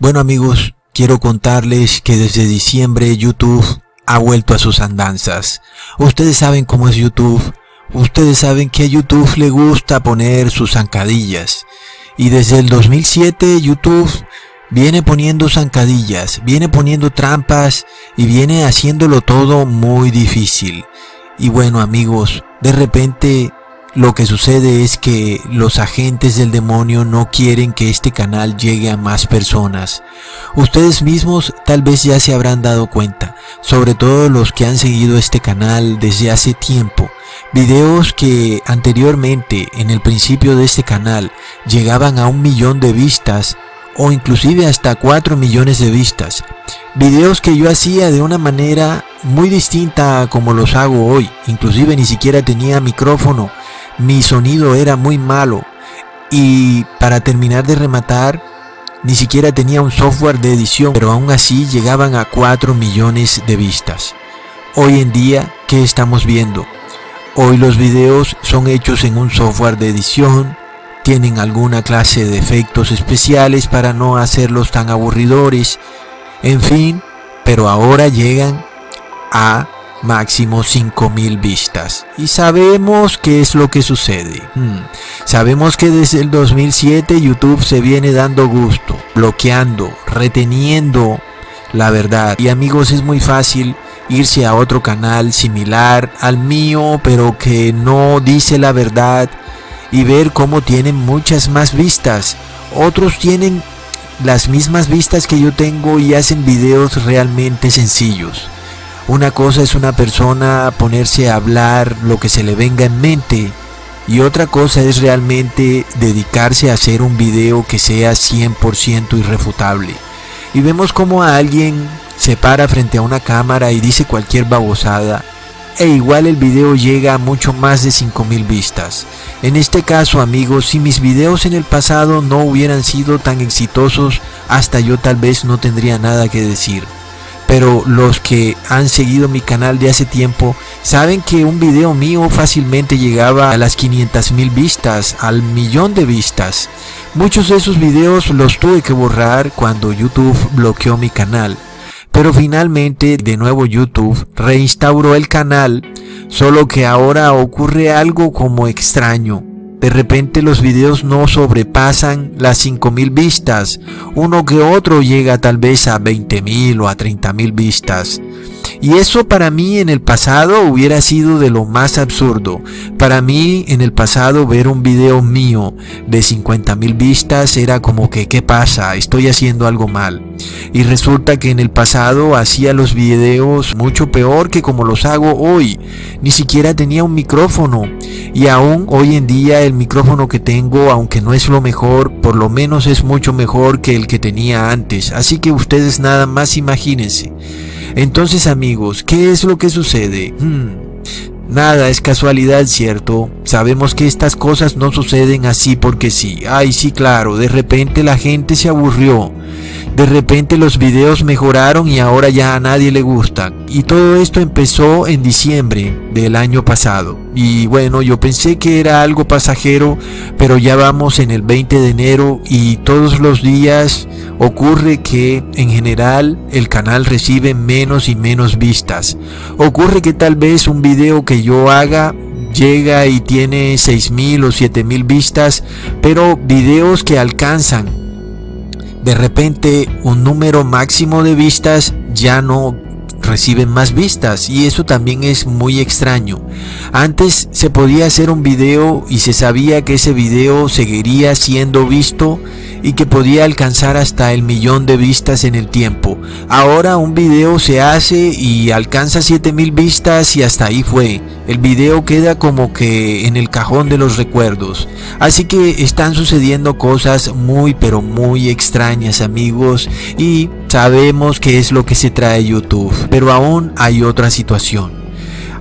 Bueno amigos, quiero contarles que desde diciembre YouTube ha vuelto a sus andanzas. Ustedes saben cómo es YouTube. Ustedes saben que a YouTube le gusta poner sus zancadillas. Y desde el 2007 YouTube viene poniendo zancadillas, viene poniendo trampas y viene haciéndolo todo muy difícil. Y bueno amigos, de repente lo que sucede es que los agentes del demonio no quieren que este canal llegue a más personas. Ustedes mismos tal vez ya se habrán dado cuenta, sobre todo los que han seguido este canal desde hace tiempo. Videos que anteriormente, en el principio de este canal, llegaban a un millón de vistas o inclusive hasta 4 millones de vistas. Videos que yo hacía de una manera muy distinta a como los hago hoy. Inclusive ni siquiera tenía micrófono mi sonido era muy malo y para terminar de rematar ni siquiera tenía un software de edición, pero aún así llegaban a 4 millones de vistas. Hoy en día, ¿qué estamos viendo? Hoy los videos son hechos en un software de edición, tienen alguna clase de efectos especiales para no hacerlos tan aburridores, en fin, pero ahora llegan a máximo 5000 vistas. Y sabemos qué es lo que sucede. Hmm. Sabemos que desde el 2007 YouTube se viene dando gusto, bloqueando, reteniendo la verdad. Y amigos, es muy fácil irse a otro canal similar al mío, pero que no dice la verdad y ver cómo tienen muchas más vistas. Otros tienen las mismas vistas que yo tengo y hacen videos realmente sencillos. Una cosa es una persona ponerse a hablar lo que se le venga en mente y otra cosa es realmente dedicarse a hacer un video que sea 100% irrefutable. Y vemos como a alguien se para frente a una cámara y dice cualquier babosada e igual el video llega a mucho más de 5000 vistas. En este caso amigos, si mis videos en el pasado no hubieran sido tan exitosos, hasta yo tal vez no tendría nada que decir pero los que han seguido mi canal de hace tiempo saben que un video mío fácilmente llegaba a las 500 mil vistas, al millón de vistas. Muchos de esos videos los tuve que borrar cuando YouTube bloqueó mi canal. Pero finalmente de nuevo YouTube reinstauró el canal, solo que ahora ocurre algo como extraño. De repente los videos no sobrepasan las 5000 vistas, uno que otro llega tal vez a 20.000 o a 30.000 vistas. Y eso para mí en el pasado hubiera sido de lo más absurdo. Para mí en el pasado ver un video mío de 50 mil vistas era como que ¿qué pasa? Estoy haciendo algo mal. Y resulta que en el pasado hacía los videos mucho peor que como los hago hoy. Ni siquiera tenía un micrófono. Y aún hoy en día el micrófono que tengo, aunque no es lo mejor, por lo menos es mucho mejor que el que tenía antes. Así que ustedes nada más imagínense. Entonces amigos, ¿qué es lo que sucede? Hmm, nada es casualidad, ¿cierto? Sabemos que estas cosas no suceden así porque sí. Ay, sí, claro, de repente la gente se aburrió. De repente los videos mejoraron y ahora ya a nadie le gusta. Y todo esto empezó en diciembre del año pasado. Y bueno, yo pensé que era algo pasajero, pero ya vamos en el 20 de enero y todos los días ocurre que en general el canal recibe menos y menos vistas. Ocurre que tal vez un video que yo haga llega y tiene 6.000 o 7.000 vistas, pero videos que alcanzan de repente un número máximo de vistas ya no reciben más vistas y eso también es muy extraño. Antes se podía hacer un video y se sabía que ese video seguiría siendo visto y que podía alcanzar hasta el millón de vistas en el tiempo. Ahora un video se hace y alcanza 7000 vistas y hasta ahí fue. El video queda como que en el cajón de los recuerdos. Así que están sucediendo cosas muy pero muy extrañas amigos y sabemos que es lo que se trae YouTube. Pero aún hay otra situación.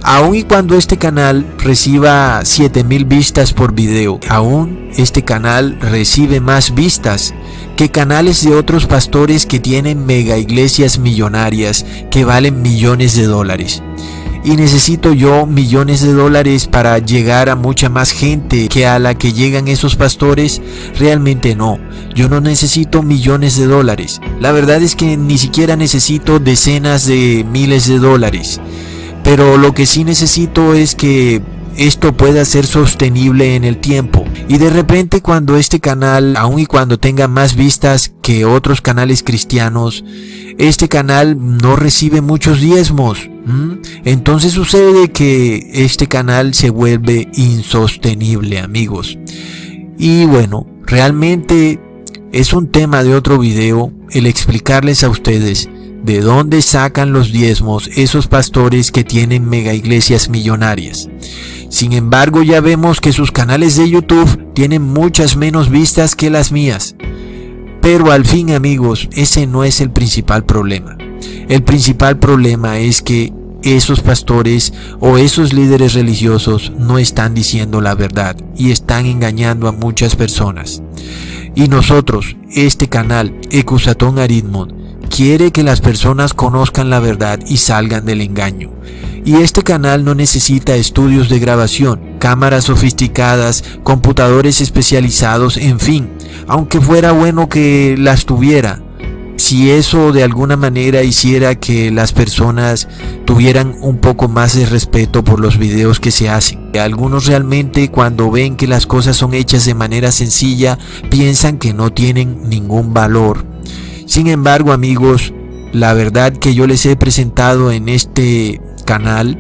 Aun y cuando este canal reciba 7000 vistas por video, aún este canal recibe más vistas que canales de otros pastores que tienen mega iglesias millonarias que valen millones de dólares. Y necesito yo millones de dólares para llegar a mucha más gente que a la que llegan esos pastores, realmente no. Yo no necesito millones de dólares. La verdad es que ni siquiera necesito decenas de miles de dólares. Pero lo que sí necesito es que esto pueda ser sostenible en el tiempo. Y de repente cuando este canal, aun y cuando tenga más vistas que otros canales cristianos, este canal no recibe muchos diezmos. Entonces sucede que este canal se vuelve insostenible, amigos. Y bueno, realmente es un tema de otro video el explicarles a ustedes de dónde sacan los diezmos esos pastores que tienen mega iglesias millonarias. Sin embargo, ya vemos que sus canales de YouTube tienen muchas menos vistas que las mías. Pero al fin amigos, ese no es el principal problema. El principal problema es que esos pastores o esos líderes religiosos no están diciendo la verdad y están engañando a muchas personas. Y nosotros, este canal, Ecusatón Aritmon, quiere que las personas conozcan la verdad y salgan del engaño. Y este canal no necesita estudios de grabación, cámaras sofisticadas, computadores especializados, en fin, aunque fuera bueno que las tuviera. Si eso de alguna manera hiciera que las personas tuvieran un poco más de respeto por los videos que se hacen. Algunos realmente cuando ven que las cosas son hechas de manera sencilla piensan que no tienen ningún valor. Sin embargo amigos, la verdad que yo les he presentado en este canal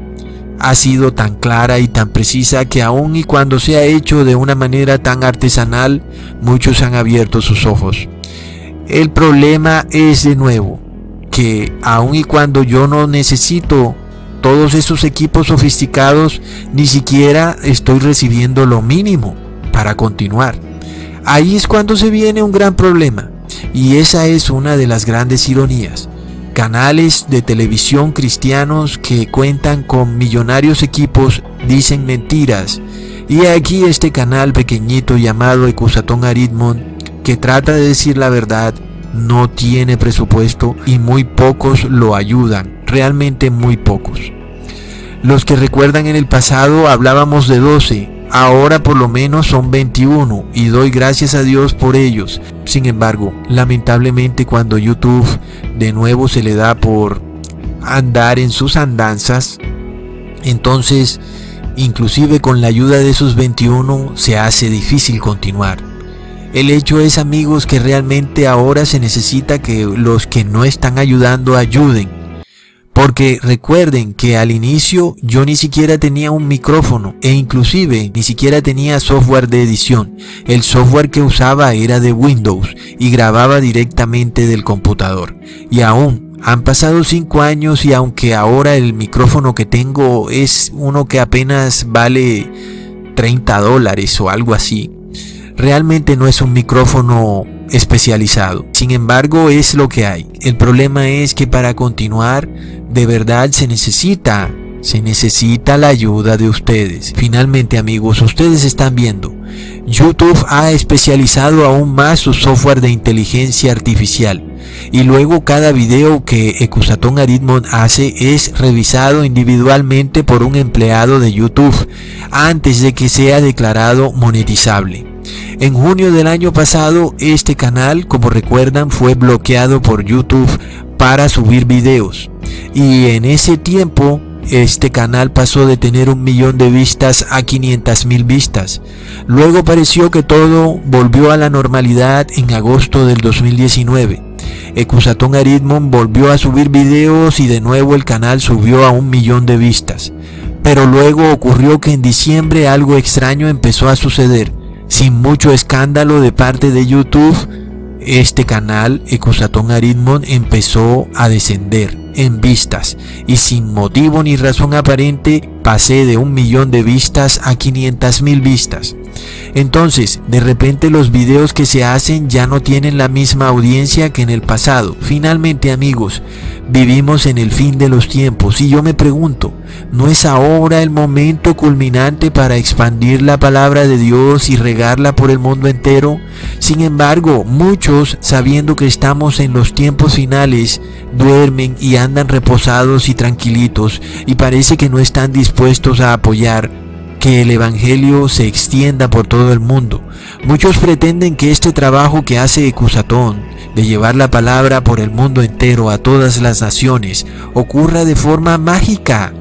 ha sido tan clara y tan precisa que aun y cuando se ha hecho de una manera tan artesanal, muchos han abierto sus ojos. El problema es de nuevo que aun y cuando yo no necesito todos esos equipos sofisticados, ni siquiera estoy recibiendo lo mínimo para continuar. Ahí es cuando se viene un gran problema y esa es una de las grandes ironías canales de televisión cristianos que cuentan con millonarios equipos dicen mentiras. Y aquí este canal pequeñito llamado Ecusatón Aritmon que trata de decir la verdad no tiene presupuesto y muy pocos lo ayudan, realmente muy pocos. Los que recuerdan en el pasado hablábamos de 12, Ahora por lo menos son 21 y doy gracias a Dios por ellos. Sin embargo, lamentablemente cuando YouTube de nuevo se le da por andar en sus andanzas, entonces inclusive con la ayuda de esos 21 se hace difícil continuar. El hecho es amigos que realmente ahora se necesita que los que no están ayudando ayuden porque recuerden que al inicio yo ni siquiera tenía un micrófono e inclusive ni siquiera tenía software de edición. El software que usaba era de Windows y grababa directamente del computador. Y aún han pasado 5 años y aunque ahora el micrófono que tengo es uno que apenas vale 30 dólares o algo así, realmente no es un micrófono especializado. Sin embargo, es lo que hay. El problema es que para continuar de verdad se necesita, se necesita la ayuda de ustedes. Finalmente amigos, ustedes están viendo, YouTube ha especializado aún más su software de inteligencia artificial. Y luego cada video que Ecusatón Aritmon hace es revisado individualmente por un empleado de YouTube antes de que sea declarado monetizable. En junio del año pasado, este canal, como recuerdan, fue bloqueado por YouTube para subir videos. Y en ese tiempo este canal pasó de tener un millón de vistas a 500 mil vistas. Luego pareció que todo volvió a la normalidad en agosto del 2019. Ecusatón Aritmon volvió a subir videos y de nuevo el canal subió a un millón de vistas. Pero luego ocurrió que en diciembre algo extraño empezó a suceder. Sin mucho escándalo de parte de YouTube, este canal, Ecusatón Aritmon, empezó a descender en vistas y sin motivo ni razón aparente pasé de un millón de vistas a 500 mil vistas. Entonces, de repente los videos que se hacen ya no tienen la misma audiencia que en el pasado. Finalmente, amigos, vivimos en el fin de los tiempos y yo me pregunto, ¿no es ahora el momento culminante para expandir la palabra de Dios y regarla por el mundo entero? Sin embargo, muchos, sabiendo que estamos en los tiempos finales, duermen y andan reposados y tranquilitos y parece que no están dispuestos a apoyar que el Evangelio se extienda por todo el mundo. Muchos pretenden que este trabajo que hace Ecusatón, de llevar la palabra por el mundo entero a todas las naciones, ocurra de forma mágica.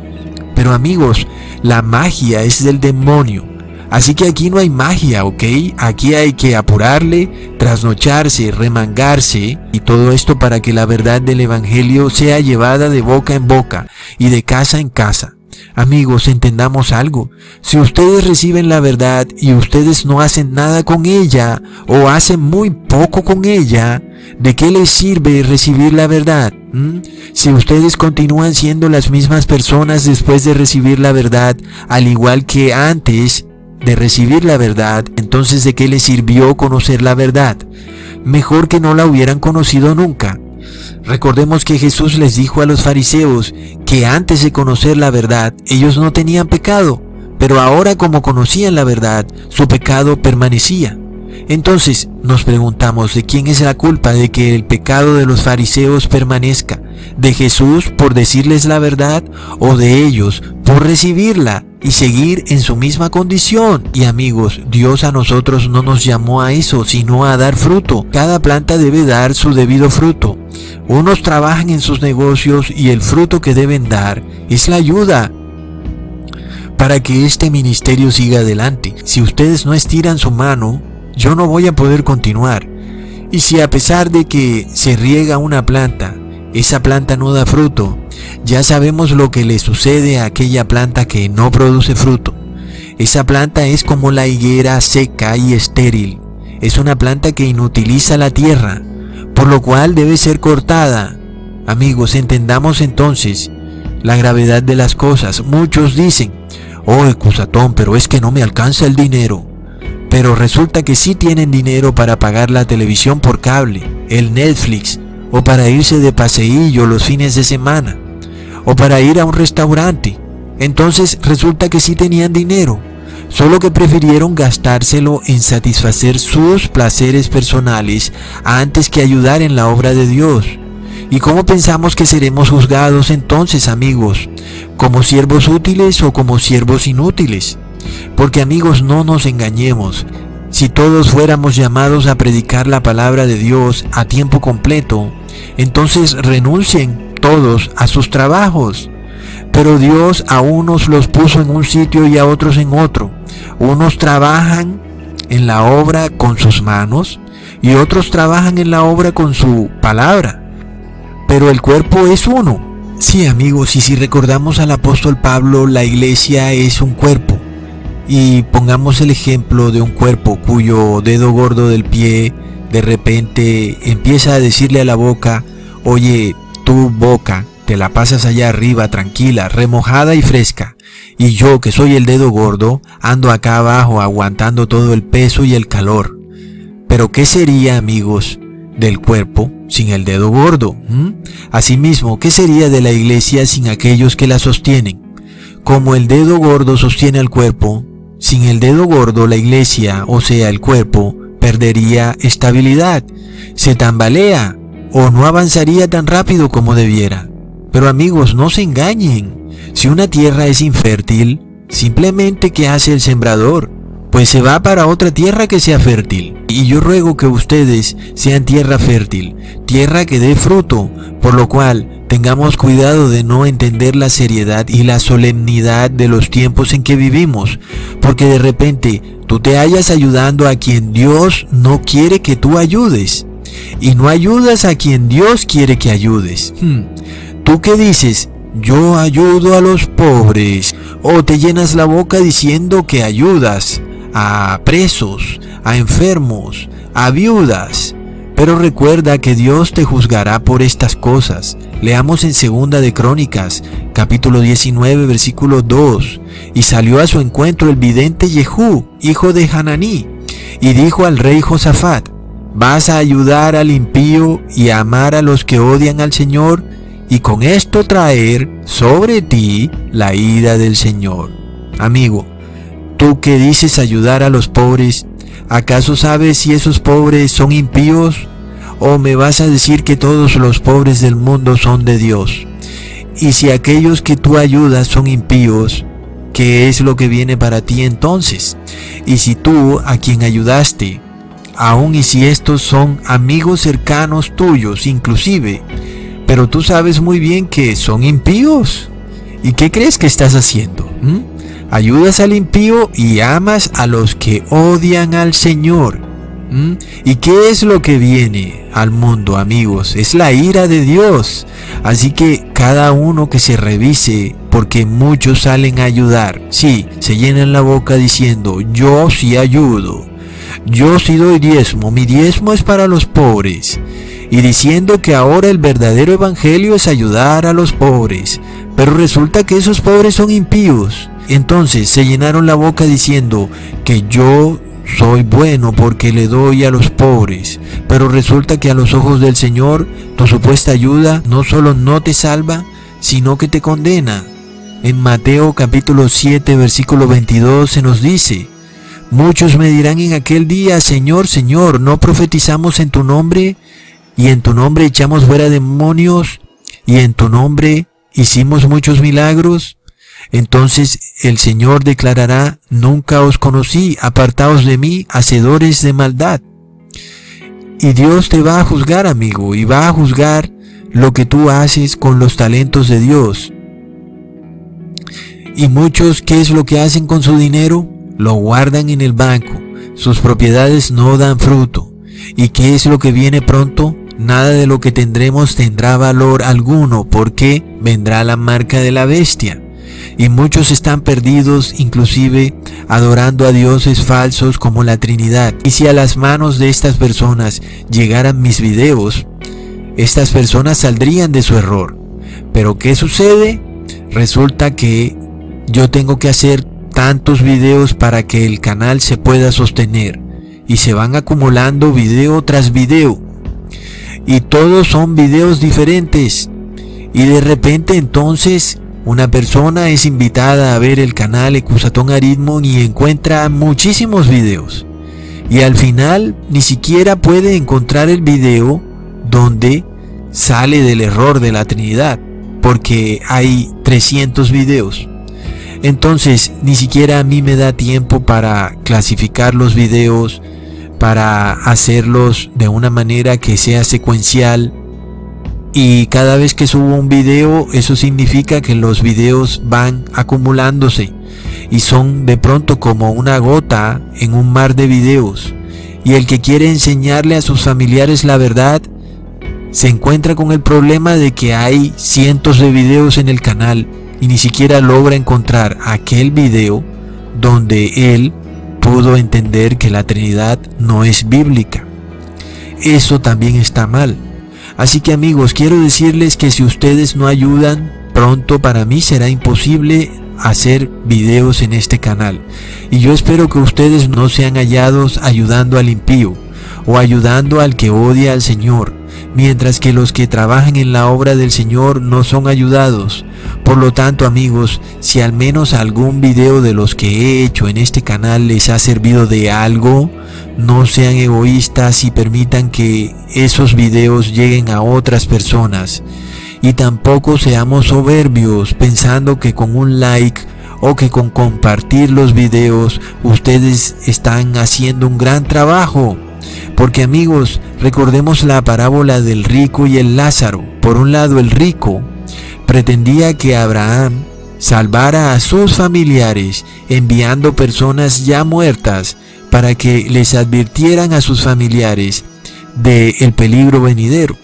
Pero amigos, la magia es del demonio. Así que aquí no hay magia, ¿ok? Aquí hay que apurarle, trasnocharse, remangarse y todo esto para que la verdad del Evangelio sea llevada de boca en boca y de casa en casa. Amigos, entendamos algo. Si ustedes reciben la verdad y ustedes no hacen nada con ella o hacen muy poco con ella, ¿de qué les sirve recibir la verdad? ¿Mm? Si ustedes continúan siendo las mismas personas después de recibir la verdad, al igual que antes de recibir la verdad, entonces ¿de qué les sirvió conocer la verdad? Mejor que no la hubieran conocido nunca. Recordemos que Jesús les dijo a los fariseos que antes de conocer la verdad ellos no tenían pecado, pero ahora como conocían la verdad, su pecado permanecía. Entonces nos preguntamos de quién es la culpa de que el pecado de los fariseos permanezca, de Jesús por decirles la verdad o de ellos por recibirla y seguir en su misma condición. Y amigos, Dios a nosotros no nos llamó a eso, sino a dar fruto. Cada planta debe dar su debido fruto. Unos trabajan en sus negocios y el fruto que deben dar es la ayuda para que este ministerio siga adelante. Si ustedes no estiran su mano, yo no voy a poder continuar. Y si a pesar de que se riega una planta, esa planta no da fruto, ya sabemos lo que le sucede a aquella planta que no produce fruto. Esa planta es como la higuera seca y estéril. Es una planta que inutiliza la tierra, por lo cual debe ser cortada. Amigos, entendamos entonces la gravedad de las cosas. Muchos dicen, oh, excusatón, pero es que no me alcanza el dinero. Pero resulta que sí tienen dinero para pagar la televisión por cable, el Netflix, o para irse de paseillo los fines de semana, o para ir a un restaurante. Entonces resulta que sí tenían dinero, solo que prefirieron gastárselo en satisfacer sus placeres personales antes que ayudar en la obra de Dios. ¿Y cómo pensamos que seremos juzgados entonces, amigos? ¿Como siervos útiles o como siervos inútiles? Porque amigos, no nos engañemos. Si todos fuéramos llamados a predicar la palabra de Dios a tiempo completo, entonces renuncien todos a sus trabajos. Pero Dios a unos los puso en un sitio y a otros en otro. Unos trabajan en la obra con sus manos y otros trabajan en la obra con su palabra. Pero el cuerpo es uno. Sí amigos, y si recordamos al apóstol Pablo, la iglesia es un cuerpo. Y pongamos el ejemplo de un cuerpo cuyo dedo gordo del pie de repente empieza a decirle a la boca, oye, tu boca, te la pasas allá arriba tranquila, remojada y fresca, y yo que soy el dedo gordo, ando acá abajo aguantando todo el peso y el calor. Pero ¿qué sería, amigos, del cuerpo sin el dedo gordo? Asimismo, ¿qué sería de la iglesia sin aquellos que la sostienen? Como el dedo gordo sostiene al cuerpo, sin el dedo gordo la iglesia, o sea el cuerpo, perdería estabilidad, se tambalea o no avanzaría tan rápido como debiera. Pero amigos, no se engañen. Si una tierra es infértil, simplemente ¿qué hace el sembrador? Pues se va para otra tierra que sea fértil. Y yo ruego que ustedes sean tierra fértil, tierra que dé fruto, por lo cual Tengamos cuidado de no entender la seriedad y la solemnidad de los tiempos en que vivimos, porque de repente tú te hallas ayudando a quien Dios no quiere que tú ayudes, y no ayudas a quien Dios quiere que ayudes. Hmm. ¿Tú qué dices? Yo ayudo a los pobres, o te llenas la boca diciendo que ayudas a presos, a enfermos, a viudas, pero recuerda que Dios te juzgará por estas cosas. Leamos en Segunda de Crónicas, capítulo 19, versículo 2. y salió a su encuentro el vidente Jehú, hijo de Hananí, y dijo al rey Josafat, vas a ayudar al impío y a amar a los que odian al Señor, y con esto traer sobre ti la ira del Señor. Amigo, tú que dices ayudar a los pobres, ¿acaso sabes si esos pobres son impíos? ¿O me vas a decir que todos los pobres del mundo son de Dios? Y si aquellos que tú ayudas son impíos, ¿qué es lo que viene para ti entonces? Y si tú, a quien ayudaste, aun y si estos son amigos cercanos tuyos inclusive, pero tú sabes muy bien que son impíos. ¿Y qué crees que estás haciendo? ¿Mm? Ayudas al impío y amas a los que odian al Señor. ¿Y qué es lo que viene al mundo, amigos? Es la ira de Dios. Así que cada uno que se revise, porque muchos salen a ayudar. Sí, se llenan la boca diciendo, yo sí ayudo. Yo sí doy diezmo. Mi diezmo es para los pobres. Y diciendo que ahora el verdadero evangelio es ayudar a los pobres. Pero resulta que esos pobres son impíos. Entonces se llenaron la boca diciendo que yo soy bueno porque le doy a los pobres, pero resulta que a los ojos del Señor tu supuesta ayuda no solo no te salva, sino que te condena. En Mateo capítulo 7 versículo 22 se nos dice, Muchos me dirán en aquel día, Señor, Señor, ¿no profetizamos en tu nombre? Y en tu nombre echamos fuera demonios, y en tu nombre hicimos muchos milagros. Entonces el Señor declarará, nunca os conocí, apartaos de mí, hacedores de maldad. Y Dios te va a juzgar, amigo, y va a juzgar lo que tú haces con los talentos de Dios. Y muchos, ¿qué es lo que hacen con su dinero? Lo guardan en el banco. Sus propiedades no dan fruto. ¿Y qué es lo que viene pronto? Nada de lo que tendremos tendrá valor alguno porque vendrá la marca de la bestia y muchos están perdidos inclusive adorando a dioses falsos como la Trinidad. Y si a las manos de estas personas llegaran mis videos, estas personas saldrían de su error. Pero ¿qué sucede? Resulta que yo tengo que hacer tantos videos para que el canal se pueda sostener y se van acumulando video tras video y todos son videos diferentes y de repente entonces una persona es invitada a ver el canal Ecusatón Aritmon y encuentra muchísimos videos. Y al final ni siquiera puede encontrar el video donde sale del error de la Trinidad, porque hay 300 videos. Entonces ni siquiera a mí me da tiempo para clasificar los videos, para hacerlos de una manera que sea secuencial y cada vez que subo un video eso significa que los videos van acumulándose y son de pronto como una gota en un mar de videos y el que quiere enseñarle a sus familiares la verdad se encuentra con el problema de que hay cientos de videos en el canal y ni siquiera logra encontrar aquel video donde él pudo entender que la Trinidad no es bíblica. Eso también está mal. Así que amigos, quiero decirles que si ustedes no ayudan, pronto para mí será imposible hacer videos en este canal. Y yo espero que ustedes no sean hallados ayudando al impío o ayudando al que odia al Señor, mientras que los que trabajan en la obra del Señor no son ayudados. Por lo tanto, amigos, si al menos algún video de los que he hecho en este canal les ha servido de algo, no sean egoístas y permitan que esos videos lleguen a otras personas. Y tampoco seamos soberbios pensando que con un like o que con compartir los videos ustedes están haciendo un gran trabajo. Porque amigos, recordemos la parábola del rico y el Lázaro. Por un lado el rico pretendía que Abraham salvara a sus familiares enviando personas ya muertas para que les advirtieran a sus familiares de el peligro venidero.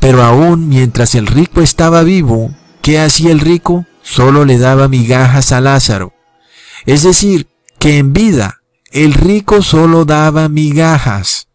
Pero aún mientras el rico estaba vivo, ¿qué hacía el rico? Solo le daba migajas a Lázaro. Es decir, que en vida el rico solo daba migajas,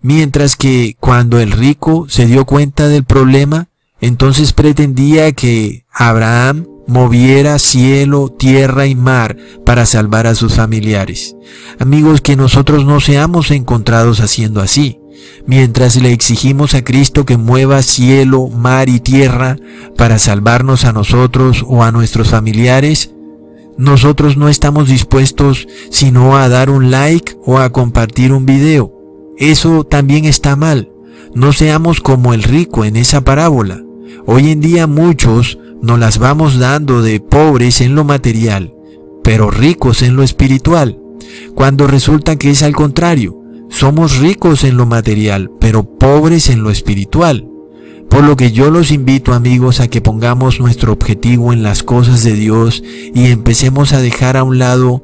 mientras que cuando el rico se dio cuenta del problema, entonces pretendía que Abraham moviera cielo, tierra y mar para salvar a sus familiares. Amigos, que nosotros no seamos encontrados haciendo así. Mientras le exigimos a Cristo que mueva cielo, mar y tierra para salvarnos a nosotros o a nuestros familiares, nosotros no estamos dispuestos sino a dar un like o a compartir un video. Eso también está mal. No seamos como el rico en esa parábola. Hoy en día muchos nos las vamos dando de pobres en lo material, pero ricos en lo espiritual, cuando resulta que es al contrario. Somos ricos en lo material, pero pobres en lo espiritual. Por lo que yo los invito amigos a que pongamos nuestro objetivo en las cosas de Dios y empecemos a dejar a un lado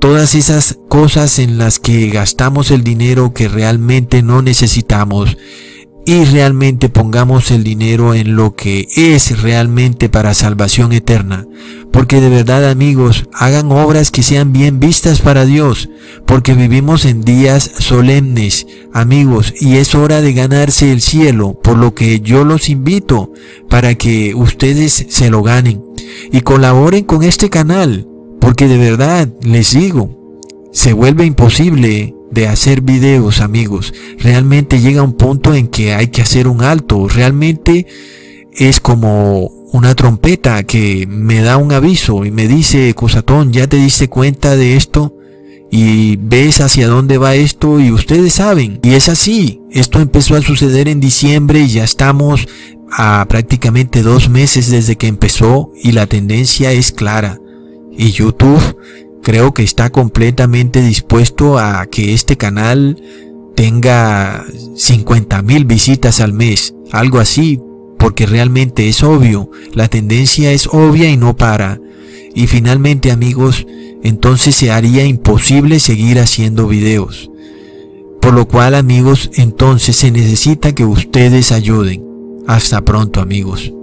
todas esas cosas en las que gastamos el dinero que realmente no necesitamos y realmente pongamos el dinero en lo que es realmente para salvación eterna. Porque de verdad amigos, hagan obras que sean bien vistas para Dios, porque vivimos en días solemnes, amigos, y es hora de ganarse el cielo, por lo que yo los invito para que ustedes se lo ganen y colaboren con este canal, porque de verdad les digo, se vuelve imposible de hacer videos, amigos. Realmente llega un punto en que hay que hacer un alto. Realmente es como una trompeta que me da un aviso y me dice, Cosatón, ¿ya te diste cuenta de esto? Y ves hacia dónde va esto y ustedes saben. Y es así. Esto empezó a suceder en diciembre y ya estamos a prácticamente dos meses desde que empezó y la tendencia es clara. Y YouTube creo que está completamente dispuesto a que este canal tenga 50 mil visitas al mes, algo así, porque realmente es obvio, la tendencia es obvia y no para. Y finalmente amigos, entonces se haría imposible seguir haciendo videos. Por lo cual amigos, entonces se necesita que ustedes ayuden. Hasta pronto amigos.